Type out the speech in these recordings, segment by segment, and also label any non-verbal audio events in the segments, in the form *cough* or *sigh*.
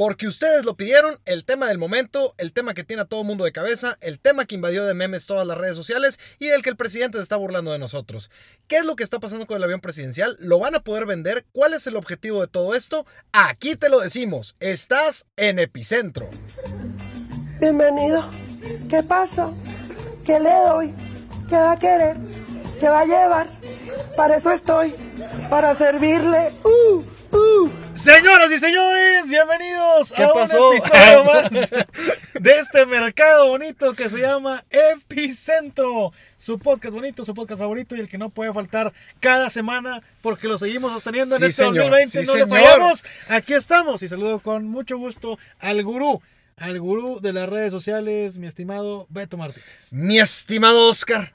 Porque ustedes lo pidieron, el tema del momento, el tema que tiene a todo mundo de cabeza, el tema que invadió de memes todas las redes sociales y del que el presidente se está burlando de nosotros. ¿Qué es lo que está pasando con el avión presidencial? ¿Lo van a poder vender? ¿Cuál es el objetivo de todo esto? Aquí te lo decimos. Estás en Epicentro. Bienvenido. ¿Qué pasa? ¿Qué le doy? ¿Qué va a querer? ¿Qué va a llevar? Para eso estoy. Para servirle. Uh, uh. Señoras y señores, bienvenidos ¿Qué a pasó? un episodio *laughs* más de este mercado bonito que se llama Epicentro. Su podcast bonito, su podcast favorito y el que no puede faltar cada semana porque lo seguimos sosteniendo en este señor. 2020. Sí, no le señor. fallamos. Aquí estamos y saludo con mucho gusto al gurú, al gurú de las redes sociales, mi estimado Beto Martínez. Mi estimado Oscar.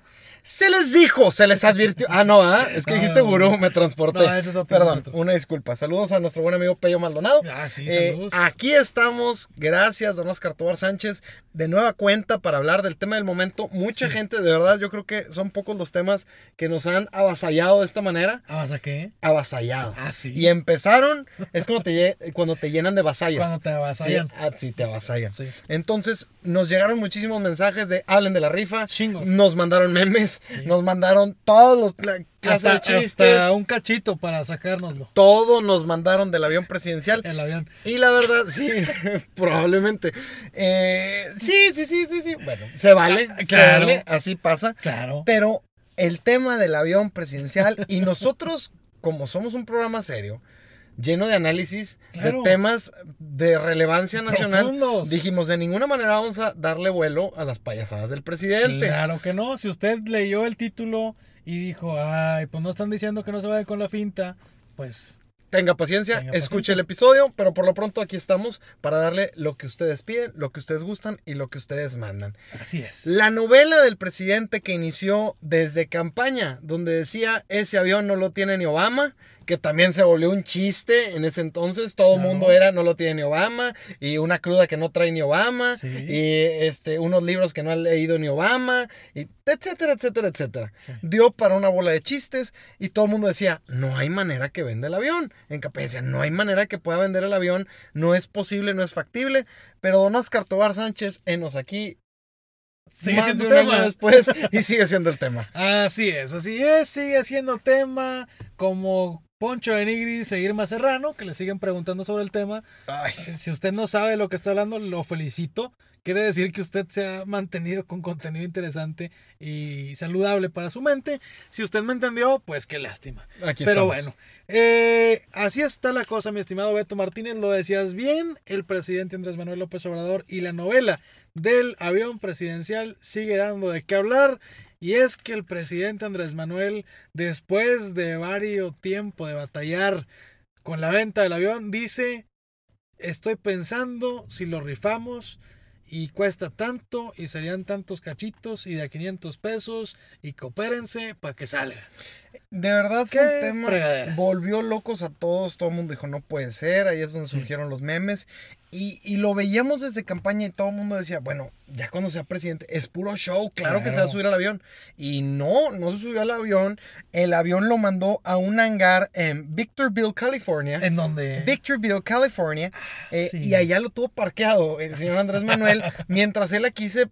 Se les dijo, se les advirtió. Ah, no, ¿ah? es que No, dijiste no, gurú, me transporté. No, ese es otro, Perdón, otro. una disculpa. Saludos a nuestro buen amigo Pello Maldonado. Ah, sí, Eh, saludos. aquí estamos, gracias, don Oscar Tobar Sánchez, de nueva cuenta para hablar del tema del momento. Mucha Sí. gente, de verdad, yo creo que son pocos los temas que nos han avasallado de esta manera. ¿Ah, vas a qué? Avasallado. Ah, sí. Y empezaron, es cuando te, cuando te llenan de vasallas. Cuando te avasallan. Sí, ah, sí, te avasallan. Sí. Entonces, nos llegaron muchísimos mensajes de hablen de la rifa. Chingos. Nos mandaron memes, nos mandaron todos los cla- clases Hasta, de chistes. hasta un cachito para sacárnoslo. Todo nos mandaron del avión presidencial. El avión. Y la verdad, sí, *laughs* probablemente. Eh, sí, sí, sí, sí, sí. Bueno, se vale, Ah, se claro. vale, así pasa. Claro. Pero el tema del avión presidencial y nosotros, como somos un programa serio, lleno de análisis, Claro. de temas de relevancia nacional, Profundos. dijimos, de ninguna manera vamos a darle vuelo a las payasadas del presidente. Claro que no. Si usted leyó el título y dijo, ay, pues no están diciendo que no se vaya con la finta, pues Tenga paciencia, Tenga escuche paciencia. el episodio, pero por lo pronto aquí estamos para darle lo que ustedes piden, lo que ustedes gustan y lo que ustedes mandan. así es. La novela del presidente que inició desde campaña, donde decía ese avión no lo tiene ni Obama, que también se volvió un chiste en ese entonces, todo el mundo era no lo tiene ni Obama, y una cruda que no trae ni Obama, Sí. y este, unos libros que no ha leído ni Obama, y etcétera, etcétera, etcétera. Sí. Dio para una bola de chistes y todo el mundo decía, no hay manera que venda el avión. En Capella decía, no hay manera que pueda vender el avión, no es posible, no es factible, pero don Oscar Tobar Sánchez, enos aquí Sigue más siendo de un año tema. después y sigue siendo el tema. *laughs* Así es, así es. Sigue siendo tema como Poncho de Nigri, Seguirma Serrano, que le siguen preguntando sobre el tema. Ay, Si usted no sabe de lo que está hablando, lo felicito. Quiere decir que usted se ha mantenido con contenido interesante y saludable para su mente. Si usted me entendió, pues qué lástima. aquí Pero estamos. bueno, eh, así está la cosa, mi estimado Beto Martínez. Lo decías bien, el presidente Andrés Manuel López Obrador y la novela del avión presidencial sigue dando de qué hablar. Y es que el presidente Andrés Manuel, después de varios tiempo de batallar con la venta del avión, dice, estoy pensando si lo rifamos y cuesta tanto y serían tantos cachitos y de a 500 pesos y coopérense para que salga. De verdad fue un tema. fregaderas. Volvió locos a todos. Todo el mundo dijo, no puede ser. Ahí es donde surgieron los memes. Y, y lo veíamos desde campaña y todo el mundo decía, bueno, ya cuando sea presidente, es puro show. Claro, que se va a subir al avión. Y no, no se subió al avión. El avión lo mandó a un hangar en Victorville, California. En donde... Victorville, California, eh, sí. y allá lo tuvo parqueado el señor Andrés Manuel, *laughs* mientras él aquí se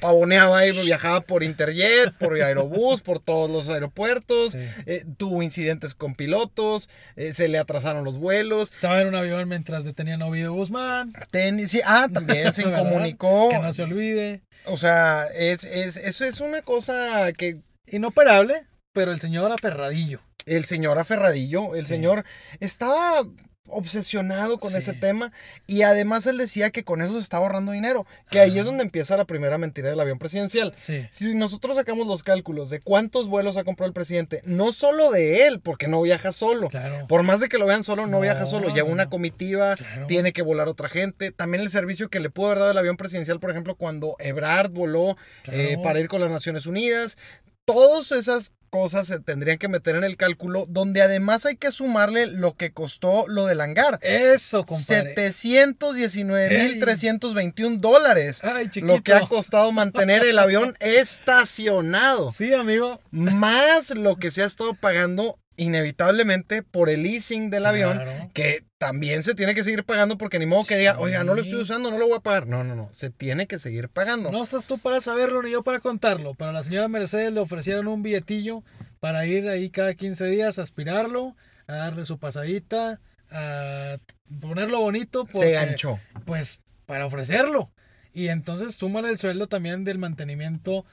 pavoneaba y viajaba por Interjet, por Aerobús, por todos los aeropuertos, Sí. eh, tuvo incidentes con pilotos, eh, se le atrasaron los vuelos, Estaba en un avión mientras detenían a Ovidio Guzmán. tenis, sí, ah, también se *laughs* incomunicó, Que no se olvide. o sea, es, es, eso es una cosa que Inoperable, pero el señor aferradillo. el señor aferradillo, el Sí. señor estaba obsesionado con Sí. ese tema y además él decía que con eso se estaba ahorrando dinero, que ahí es donde empieza la primera mentira del avión presidencial. Sí. Si nosotros sacamos los cálculos de cuántos vuelos ha comprado el presidente, no solo de él, porque no viaja solo. Claro. Por más de que lo vean solo, no, No, viaja solo. Lleva una comitiva, Claro. tiene que volar otra gente. También el servicio que le pudo haber dado el avión presidencial, por ejemplo, cuando Ebrard voló eh, para ir con las Naciones Unidas. Todas esas cosas se tendrían que meter en el cálculo, donde además hay que sumarle lo que costó lo del hangar. Eso, compadre. 719.321 dólares. Ay, chiquito. Lo que ha costado mantener el avión *laughs* estacionado. Sí, amigo. Más lo que se ha estado pagando inevitablemente por el leasing del avión, Claro. que también se tiene que seguir pagando porque ni modo que diga, oiga, no lo estoy usando, no lo voy a pagar. No, no, no, se tiene que seguir pagando. No estás tú para saberlo ni yo para contarlo. Para la señora Mercedes le ofrecieron un billetillo para ir ahí cada 15 días a aspirarlo, a darle su pasadita, a ponerlo bonito. se ganchó. Pues para ofrecerlo. Y entonces suman el sueldo también del mantenimiento,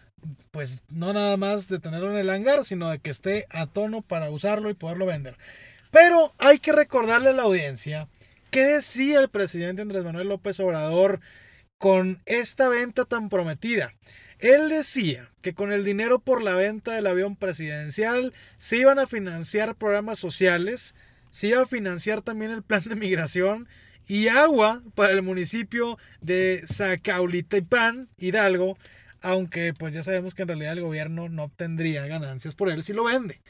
pues no nada más de tenerlo en el hangar, sino de que esté a tono para usarlo y poderlo vender. Pero hay que recordarle a la audiencia qué decía el presidente Andrés Manuel López Obrador con esta venta tan prometida. Él decía que con el dinero por la venta del avión presidencial se iban a financiar programas sociales, se iba a financiar también el plan de migración y agua para el municipio de Zacaulitepán, Hidalgo, aunque pues ya sabemos que en realidad el gobierno no obtendría ganancias por él si lo vende.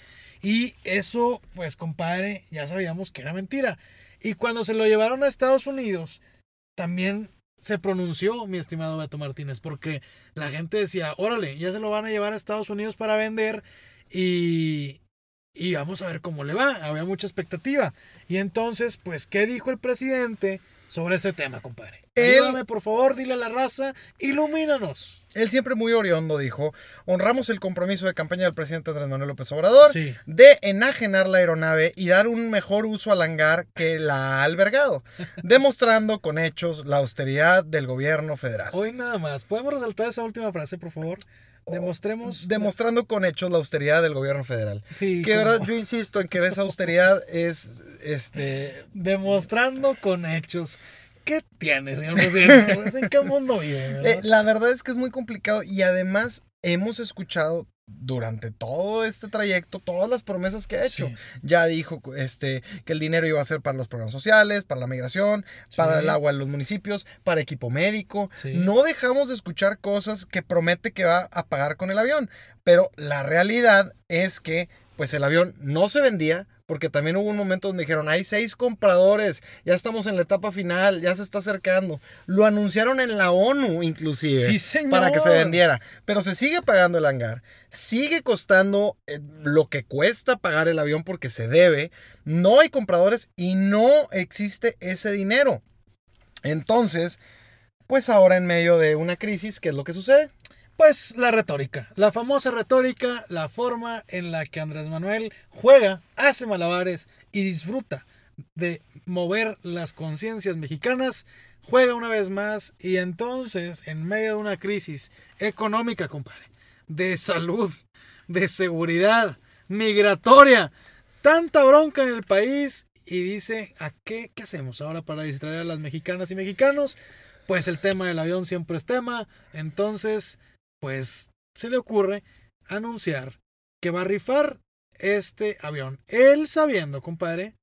Y eso, pues compadre, ya sabíamos que era mentira. Y cuando se lo llevaron a Estados Unidos, también se pronunció, mi estimado Beto Martínez, porque la gente decía, órale, ya se lo van a llevar a Estados Unidos para vender y, y vamos a ver cómo le va. Había mucha expectativa. Y entonces, pues, ¿qué dijo el presidente sobre este tema, compadre? Él- Ayúdame, por favor, dile a la raza, ilumínanos. Él siempre muy oriondo dijo, honramos el compromiso de campaña del presidente Andrés Manuel López Obrador Sí. de enajenar la aeronave y dar un mejor uso al hangar que la ha albergado, *laughs* demostrando con hechos la austeridad del gobierno federal. Hoy nada más. ¿Podemos resaltar esa última frase, por favor? Demostremos. Demostrando con hechos la austeridad del gobierno federal. Sí, Que de verdad yo insisto en que esa austeridad *laughs* es este Demostrando con hechos. ¿Qué tiene, señor presidente? Pues, ¿En qué mundo vive? *laughs* verdad? Eh, la verdad es que es muy complicado y además hemos escuchado durante todo este trayecto todas las promesas que ha hecho. Sí. Ya dijo este, que el dinero iba a ser para los programas sociales, para la migración, para Sí. el agua en los municipios, para equipo médico. Sí. No dejamos de escuchar cosas que promete que va a pagar con el avión, pero la realidad es que pues el avión no se vendía. Porque también hubo un momento donde dijeron, hay seis compradores, ya estamos en la etapa final, ya se está acercando. Lo anunciaron en la ONU inclusive Sí, señor. para que se vendiera. Pero se sigue pagando el hangar, sigue costando eh, lo que cuesta pagar el avión porque se debe. No hay compradores y no existe ese dinero. Entonces, pues ahora en medio de una crisis, ¿qué es lo que sucede? Pues la retórica, la famosa retórica, la forma en la que Andrés Manuel juega, hace malabares y disfruta de mover las conciencias mexicanas, juega una vez más y entonces en medio de una crisis económica, compadre, de salud, de seguridad, migratoria, tanta bronca en el país y dice, ¿a qué, qué hacemos ahora para distraer a las mexicanas y mexicanos? Pues el tema del avión siempre es tema, entonces pues se le ocurre anunciar que va a rifar este avión. Él sabiendo, compadre,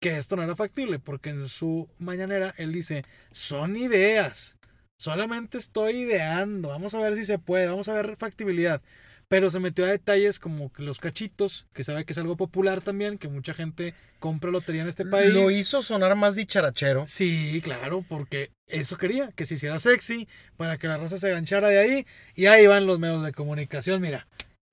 que esto no era factible, porque en su mañanera él dice, son ideas, solamente estoy ideando, vamos a ver si se puede, vamos a ver factibilidad. Pero se metió a detalles como que los cachitos, que sabe que es algo popular también, que mucha gente compra lotería en este país. Lo hizo sonar más dicharachero. Sí, claro, porque eso quería, que se hiciera sexy, para que la raza se ganchara de ahí. Y ahí van los medios de comunicación, mira,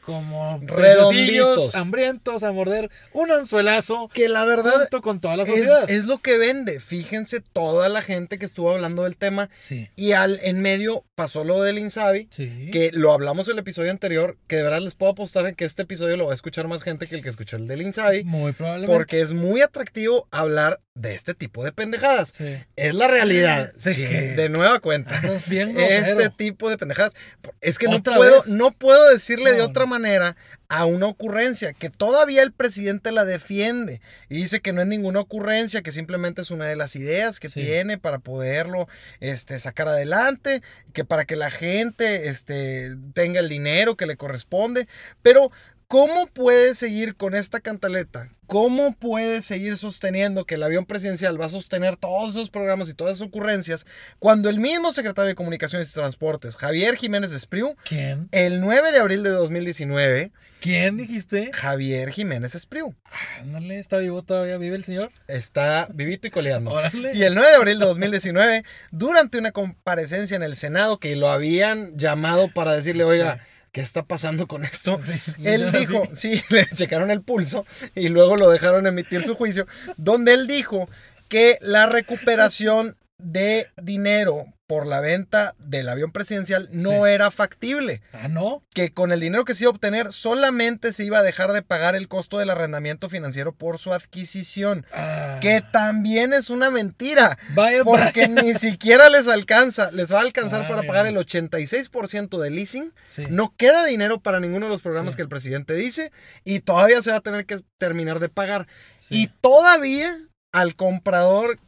como Redonditos. pececillos hambrientos a morder un anzuelazo Que la verdad junto con toda la es, sociedad. es lo que vende. Fíjense toda la gente que estuvo hablando del tema. Sí, Y al, en medio pasó lo del Insabi. sí. Que lo hablamos en el episodio anterior, que de verdad les puedo apostar en que este episodio lo va a escuchar más gente que el que escuchó el del Insabi, Muy probablemente. porque es muy atractivo hablar de este tipo de pendejadas. Sí. Es la realidad, ¿De *laughs* sí, qué? de nueva cuenta. Andas bien. Este tipo de pendejadas. Es que no ¿Otra puedo, vez? no puedo decirle de otra no. Manera a una ocurrencia que todavía el presidente la defiende y dice que no es ninguna ocurrencia, que simplemente es una de las ideas que Sí. tiene para poderlo este, sacar adelante, que para que la gente este, tenga el dinero que le corresponde. Pero, ¿cómo puede seguir con esta cantaleta? ¿Cómo puede seguir sosteniendo que el avión presidencial va a sostener todos esos programas y todas esas ocurrencias cuando el mismo secretario de Comunicaciones y Transportes, Javier Jiménez Espriu, ¿Quién? el 9 de abril de 2019, ¿Quién dijiste? Javier Jiménez Espriu Ándale, está vivo todavía, vive el señor. está vivito y coleando. Órale. Y el 9 de abril de 2019, durante una comparecencia en el Senado que lo habían llamado para decirle, oiga, ¿qué está pasando con esto? *laughs* Sí, Él dijo, sí, *laughs* le checaron el pulso y luego lo dejaron emitir su juicio, donde él dijo que la recuperación de dinero por la venta del avión presidencial no Sí. era factible. Ah, no. Que con el dinero que se iba a obtener solamente se iba a dejar de pagar el costo del arrendamiento financiero por su adquisición. Ah. Que también es una mentira. Vaya, Porque vaya. ni siquiera les alcanza. Les va a alcanzar para pagar el 86% del leasing. Sí. No queda dinero para ninguno de los programas Sí. que el presidente dice. Y todavía se va a tener que terminar de pagar. Y todavía al comprador,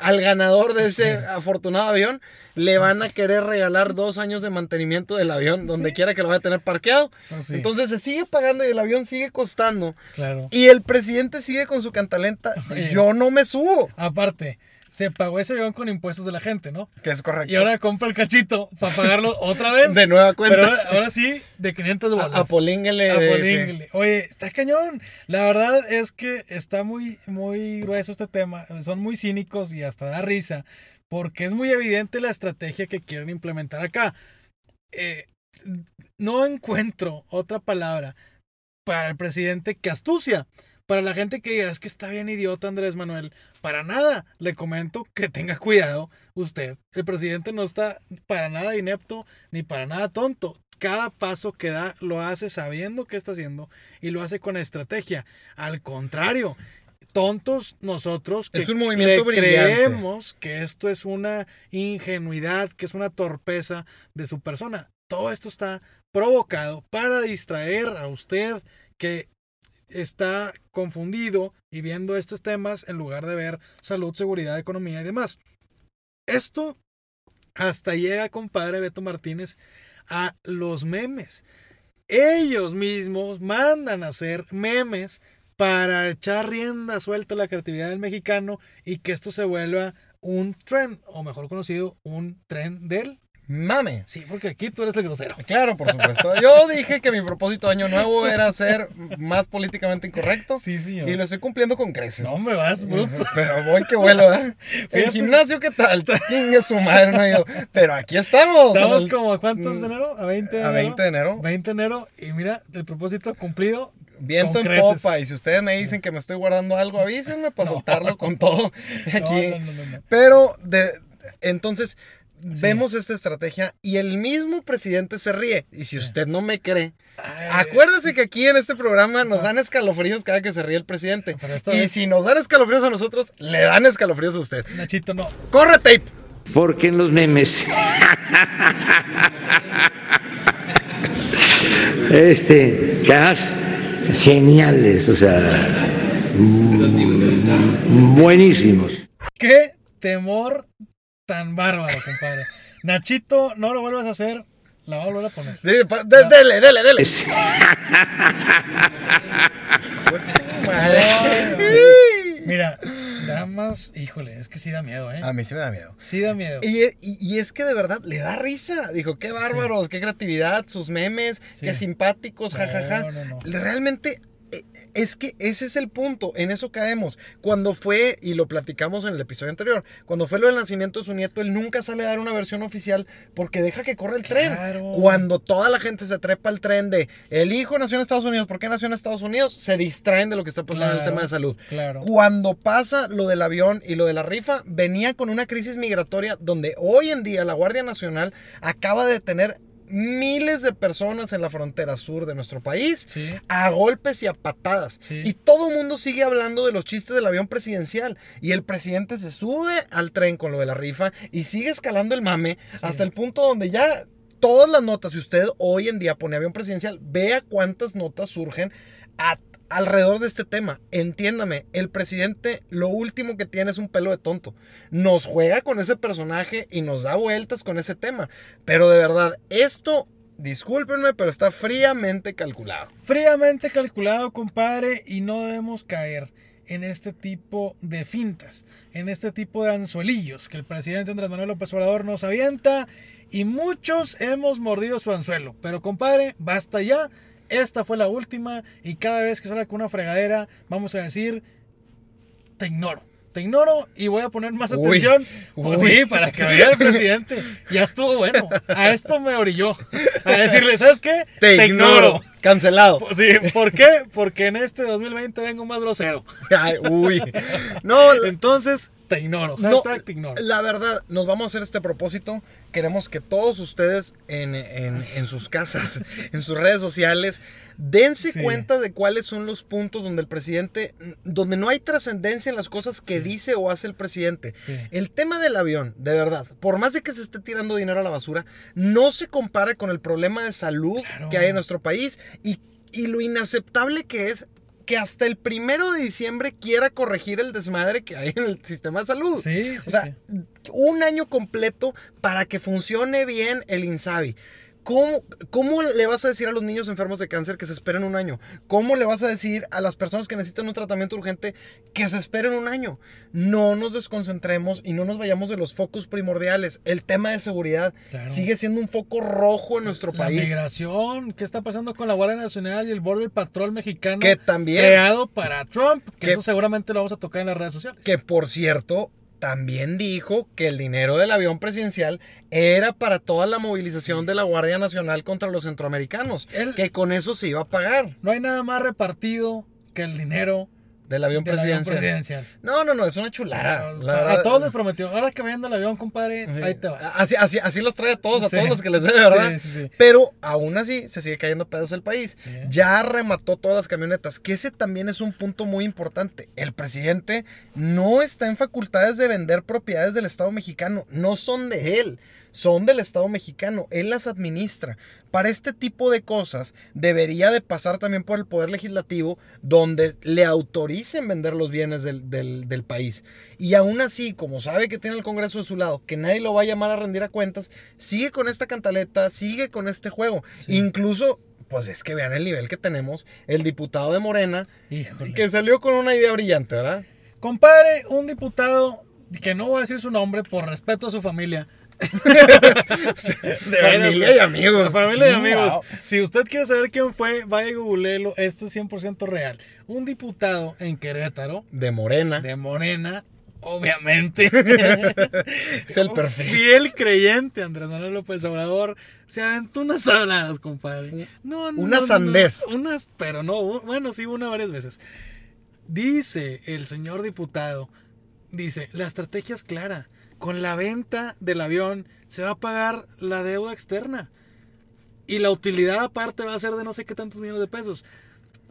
al ganador de ese afortunado avión, le van a querer regalar dos años de mantenimiento del avión, donde Sí. quiera que lo vaya a tener parqueado. Sí, Entonces se sigue pagando y el avión sigue costando. claro. Y el presidente sigue con su cantalenta. *laughs* Yo no me subo. Aparte, se pagó ese avión con impuestos de la gente, ¿no? Que es correcto. Y ahora compra el cachito para pagarlo *laughs* otra vez. de nueva cuenta. Pero ahora, ahora sí, de 500 bolas. A- Apolínguele. Apolínguele. Oye, está cañón. La verdad es que está muy, muy grueso este tema. Son muy cínicos y hasta da risa. Porque es muy evidente la estrategia que quieren implementar acá. Eh, no encuentro otra palabra para el presidente que astucia. Para la gente que diga, es que está bien idiota Andrés Manuel. Para nada. Le comento que tenga cuidado usted. El presidente no está para nada inepto ni para nada tonto. Cada paso que da lo hace sabiendo qué está haciendo y lo hace con estrategia. Al contrario, tontos nosotros que Es un movimiento le creemos que esto es una ingenuidad, que es una torpeza de su persona. Todo esto está provocado para distraer a usted que está confundido y viendo estos temas en lugar de ver salud, seguridad, economía y demás. Esto hasta llega, compadre Beto Martínez, a los memes. Ellos mismos mandan a hacer memes para echar rienda suelta a la creatividad del mexicano y que esto se vuelva un trend, o mejor conocido, un trend del... Mame. Sí, porque aquí tú eres el grosero. Claro, por supuesto. Yo dije que mi propósito de año nuevo era ser más políticamente incorrecto. Sí, señor. Y lo estoy cumpliendo con creces. No, hombre, vas, bruto. *laughs* Pero voy que vuelo, ¿eh? *laughs* El gimnasio, ¿qué tal? Chingue su madre, no he ido. Pero aquí estamos. Estamos el- como a cuántos de enero? A 20 de A enero. 20 de enero. 20 de enero. Y mira, el propósito cumplido. Viento en creces. popa. Y si ustedes me dicen que me estoy guardando algo, avísenme para *laughs* No. soltarlo con todo aquí. No, no, no, no, no. Pero, de, entonces, vemos esta estrategia y el mismo presidente se ríe. Y si usted no me cree, Ay, acuérdese que aquí en este programa nos dan escalofríos cada que se ríe el presidente. Y si nos dan escalofríos a nosotros, le dan escalofríos a usted. Nachito, no. ¡Corre tape! Porque en los memes. Este, caras geniales, o sea, buenísimos. Qué temor tan bárbaro, compadre. Nachito, no lo vuelvas a hacer. La voy a volver a poner. Sí, pa- de- dele, dele, dele. Es- Pues, madre. Mira, damas, híjole, es que sí da miedo, ¿eh? A mí sí me da miedo. Sí da miedo. Y, y- y es que de verdad le da risa. Dijo, qué bárbaros, qué creatividad, sus memes, Sí. qué simpáticos, No, jajaja. no, no. Realmente es que ese es el punto, en eso caemos. Cuando fue, y lo platicamos en el episodio anterior, cuando fue lo del nacimiento de su nieto, él nunca sale a dar una versión oficial porque deja que corra el tren. Cuando toda la gente se trepa al tren de el hijo nació en Estados Unidos, ¿por qué nació en Estados Unidos? Se distraen de lo que está pasando en el tema de salud. claro. Cuando pasa lo del avión y lo de la rifa, venía con una crisis migratoria donde hoy en día la Guardia Nacional acaba de tener miles de personas en la frontera sur de nuestro país Sí. a golpes y a patadas. Sí. Y todo el mundo sigue hablando de los chistes del avión presidencial. Y el presidente se sube al tren con lo de la rifa y sigue escalando el mame hasta el punto donde ya todas las notas, si usted hoy en día pone avión presidencial, vea cuántas notas surgen a- alrededor de este tema. Entiéndame, el presidente lo último que tiene es un pelo de tonto. Nos juega con ese personaje y nos da vueltas con ese tema. Pero de verdad, esto, discúlpenme, pero está fríamente calculado. Fríamente calculado, compadre, y no debemos caer en este tipo de fintas, en este tipo de anzuelillos que el presidente Andrés Manuel López Obrador nos avienta y muchos hemos mordido su anzuelo. Pero compadre, basta ya. Esta fue la última y cada vez que salga con una fregadera vamos a decir, te ignoro. Te ignoro y voy a poner más Uy, atención. Pues uy. sí, para que vea el presidente. Ya estuvo bueno. A esto me orilló. A decirle, ¿sabes qué? Te ignoro. Cancelado. Sí, ¿por qué? Porque en este 2020 vengo más grosero. Ay, uy. No, Entonces, te ignoro. no, Hashtag te ignoro. la verdad, nos vamos a hacer este propósito. Queremos que todos ustedes en, en- en sus casas, *laughs* en sus redes sociales, dense Sí. cuenta de cuáles son los puntos donde el presidente, donde no hay trascendencia en las cosas que dice o hace el presidente. Sí. El tema del avión, de verdad, por más de que se esté tirando dinero a la basura, no se compara con el problema de salud Claro. que hay en nuestro país y, y lo inaceptable que es que hasta el primero de diciembre quiera corregir el desmadre que hay en el sistema de salud. Sí, sí, O sea, sí. un año completo para que funcione bien el INSABI. ¿Cómo, ¿Cómo le vas a decir a los niños enfermos de cáncer que se esperen un año? ¿Cómo le vas a decir a las personas que necesitan un tratamiento urgente que se esperen un año? No nos desconcentremos y no nos vayamos de los focos primordiales. El tema de seguridad Claro. sigue siendo un foco rojo en nuestro La país. migración, ¿qué está pasando con la Guardia Nacional y el Border Patrol mexicano? Que también- Creado para Trump, que, Que- eso seguramente lo vamos a tocar en las redes sociales. Que por cierto, también dijo que el dinero del avión presidencial era para toda la movilización de la Guardia Nacional contra los centroamericanos. Él- Que con eso se iba a pagar No hay nada más repartido que el dinero del avión del avión presidencial. No, no, no, es una chulada. la a, verdad. a todos les prometió. Ahora que vayan al avión, compadre, Sí. ahí te va. Así, así, así los trae a todos, a Sí. todos los que les debe, ¿verdad? Sí, sí, sí. Pero aún así se sigue cayendo pedos el país. Ya remató todas las camionetas, que ese también es un punto muy importante. El presidente no está en facultades de vender propiedades del Estado mexicano, no son de él. Son del Estado mexicano, él las administra. Para este tipo de cosas debería de pasar también por el Poder Legislativo donde le autoricen vender los bienes del, del- del país. Y aún así, como sabe que tiene el Congreso de su lado, que nadie lo va a llamar a rendir a cuentas, sigue con esta cantaleta, sigue con este juego. Incluso, pues es que vean el nivel que tenemos, el diputado de Morena, Híjole. que salió con una idea brillante, ¿verdad? Compadre, un diputado que no voy a decir su nombre por respeto a su familia. *laughs* De familia y amigos. Familia y amigos. Si usted quiere saber quién fue, vaya y googleelo. Esto es 100% real. Un diputado en Querétaro, De Morena. de Morena, obviamente. *laughs* Es el perfil. Fiel creyente, Andrés Manuel López Obrador. Se aventó unas habladas, compadre. No, no, Una sandez. no, unas, pero no, bueno, sí, una varias veces. Dice el señor diputado, dice, la estrategia es clara. Con la venta del avión se va a pagar la deuda externa. Y la utilidad aparte va a ser de no sé qué tantos millones de pesos.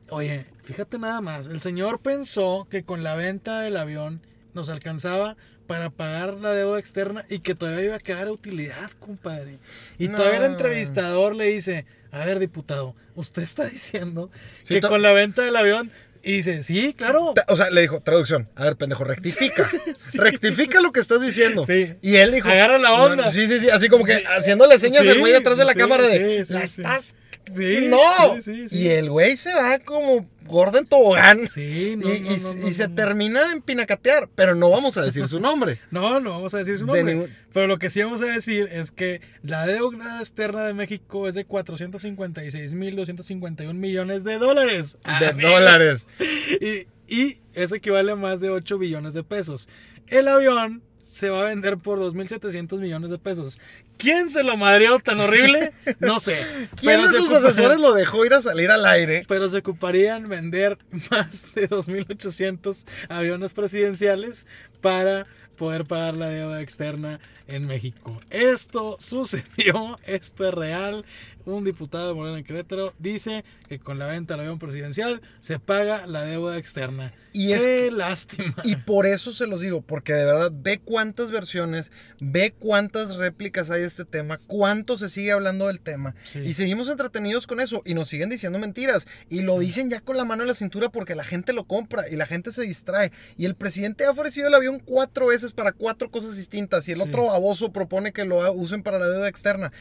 Oye, fíjate nada más. El señor pensó que con la venta del avión nos alcanzaba para pagar la deuda externa y que todavía iba a quedar utilidad, compadre. Y No. todavía el entrevistador le dice, a ver, diputado, usted está diciendo Sí, que con la venta del avión... Y dice, sí, claro. O sea, le dijo, traducción, a ver, pendejo, rectifica. *laughs* Rectifica lo que estás diciendo. Sí. Y él dijo, Agarra la no, onda. sí, sí, sí, así como que haciéndole señas el güey detrás de la cámara de, la estás... Sí, *laughs* no. sí, sí, sí. Y el güey se va como gordo en tobogán. Sí, no, y, no, y- no, y no, se termina de empinacatear, pero no vamos a decir su nombre. *laughs* No, no vamos a decir su nombre. Pero lo que sí vamos a decir es que la deuda externa de México es de 456.251 millones de dólares. De Amigo. dólares. *laughs* Y, y eso equivale a más de 8 billones de pesos. El avión se va a vender por 2.700 millones de pesos. ¿Quién se lo madreó tan horrible? No sé. *laughs* ¿Quién Pero de sus asesores lo dejó ir a salir al aire? pero se ocuparían vender más de 2.800 aviones presidenciales para poder pagar la deuda externa en México. Esto sucedió, esto es real. Un diputado de Morena en Querétaro dice que con la venta del avión presidencial se paga la deuda externa. Y es Qué que- lástima. Y por eso se los digo, porque de verdad ve cuántas versiones, ve cuántas réplicas hay de este tema, cuánto se sigue hablando del tema. Sí. Y seguimos entretenidos con eso y nos siguen diciendo mentiras. Y lo dicen ya con la mano en la cintura porque la gente lo compra y la gente se distrae. Y el presidente ha ofrecido el avión cuatro veces para cuatro cosas distintas y el Sí. otro baboso propone que lo usen para la deuda externa.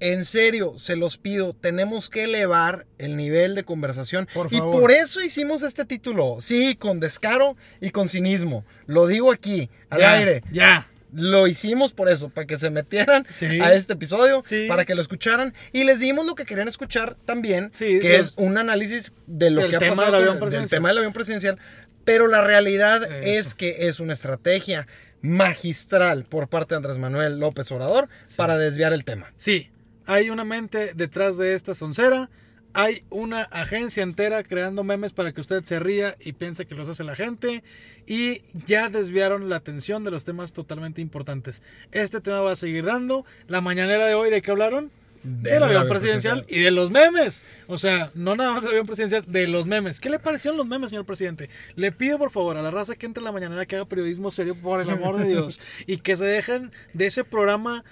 En serio, se los pido, tenemos que elevar el nivel de conversación. Por y favor. por eso hicimos este título. Sí, con descaro y con cinismo. Lo digo aquí, al Ya, aire. Ya. Lo hicimos por eso, para que se metieran Sí. a este episodio, Sí. para que lo escucharan. Y les dimos lo que querían escuchar también, Sí, que los- es un análisis de lo que ha pasado del avión presidencial. del tema del avión presidencial. Pero la realidad Eso. es que es una estrategia magistral por parte de Andrés Manuel López Obrador para desviar el tema. Sí, hay una mente detrás de esta soncera. hay una agencia entera creando memes para que usted se ría y piense que los hace la gente. Y ya desviaron la atención de los temas totalmente importantes. Este tema va a seguir dando. La mañanera de hoy, ¿de qué hablaron? Del avión presidencial y de los memes. O sea, no nada más del avión presidencial, de los memes. ¿Qué le parecieron los memes, señor presidente? Le pido por favor a la raza que entre en la mañanera que haga periodismo serio, por el amor de *laughs* Dios. y que se dejen de ese programa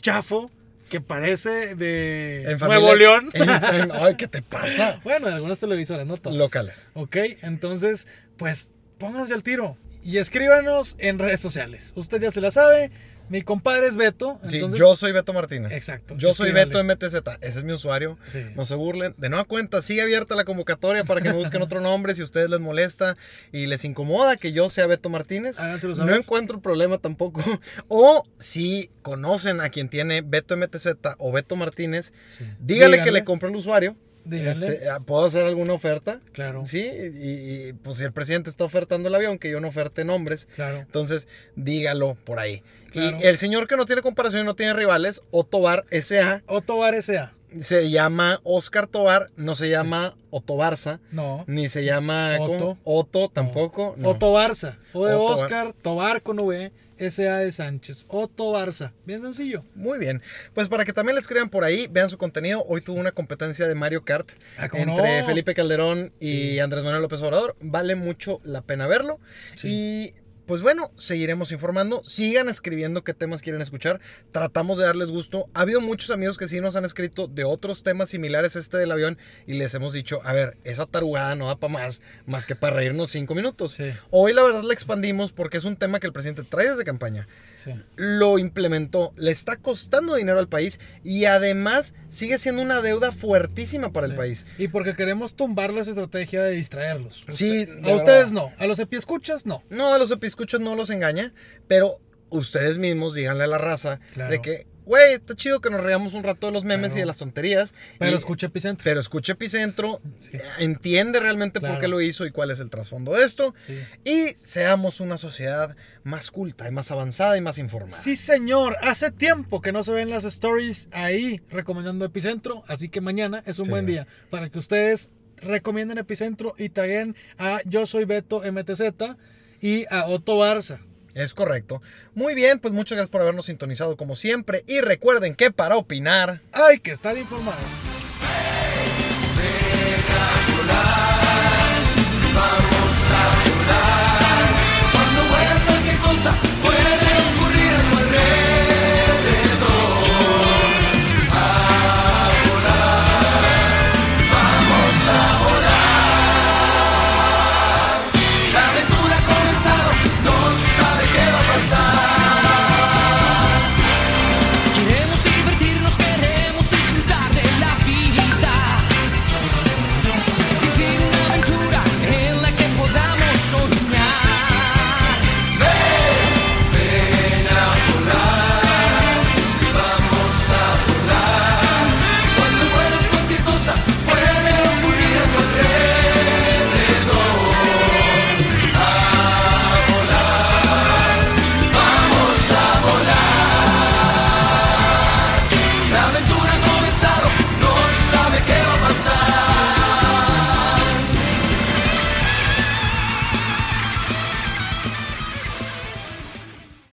chafo que parece de En Nuevo León. en- en- ay, ¿qué te *laughs* pasa? bueno, de algunas televisoras, no todas. Locales. Ok, entonces, pues pónganse al tiro y escríbanos en redes sociales. Usted ya se la sabe. Mi compadre es Beto. Sí, Entonces, yo soy Beto Martínez. Exacto, Yo soy. Beto MTZ. Ese es mi usuario. Sí. No se burlen. De nueva cuenta, sigue abierta la convocatoria para que me busquen otro nombre si a ustedes les molesta y les incomoda que yo sea Beto Martínez. Háganselo No saber. encuentro problema tampoco. *laughs* O si conocen a quien tiene Beto MTZ o Beto Martínez, Sí. dígale, que le compre el usuario. Este, ¿Puedo hacer alguna oferta? Claro. Sí, y, y, pues si el presidente está ofertando el avión, que yo no oferte nombres, Claro. entonces dígalo por ahí. Claro. Y el señor que no tiene comparación y no tiene rivales, Otobar S.A., Otto Bar S.A. se llama Oscar Tobar, no se llama Otto Barza, No. ni se llama. Otto. Otto tampoco. no. Otto Barza. O de Otto Bar- Oscar, Tobar con V, S.A. de Sánchez. Otto Barza. Bien sencillo. Muy bien. Pues para que también le escriban por ahí, vean su contenido. Hoy tuvo una competencia de Mario Kart Ah, ¿cómo entre no? Felipe Calderón y Andrés Manuel López Obrador. Vale mucho la pena verlo. Sí. Pues bueno, seguiremos informando. Sigan escribiendo qué temas quieren escuchar. Tratamos de darles gusto. Ha habido muchos amigos que sí nos han escrito de otros temas similares a este del avión y les hemos dicho, a ver, esa tarugada no da para más, más que para reírnos cinco minutos. Sí. Hoy la verdad la expandimos porque es un tema que el presidente trae desde campaña Sí. lo implementó, le está costando dinero al país y además sigue siendo una deuda fuertísima para el país. Y porque queremos tumbar la estrategia de distraerlos. Sí, Usted- a ustedes no. A los escuchas no. No, a los episcuchos no los engaña, pero ustedes mismos díganle a la raza Claro. de que, güey, está chido que nos reamos un rato de los memes Claro. y de las tonterías. Pero y- escucha Epicentro. Pero escuche Epicentro, Sí. entiende realmente Claro. por qué lo hizo y cuál es el trasfondo de esto. Sí. Y seamos una sociedad más culta y más avanzada y más informada. Sí, señor. Hace tiempo que no se ven las stories ahí recomendando Epicentro. Así que mañana es un Sí. buen día para que ustedes recomienden Epicentro y taguen a Yo Soy Beto MTZ y a Otto Barza. Es correcto. Muy bien, pues muchas gracias por habernos sintonizado como siempre. Y recuerden que para opinar... Hay que estar informados.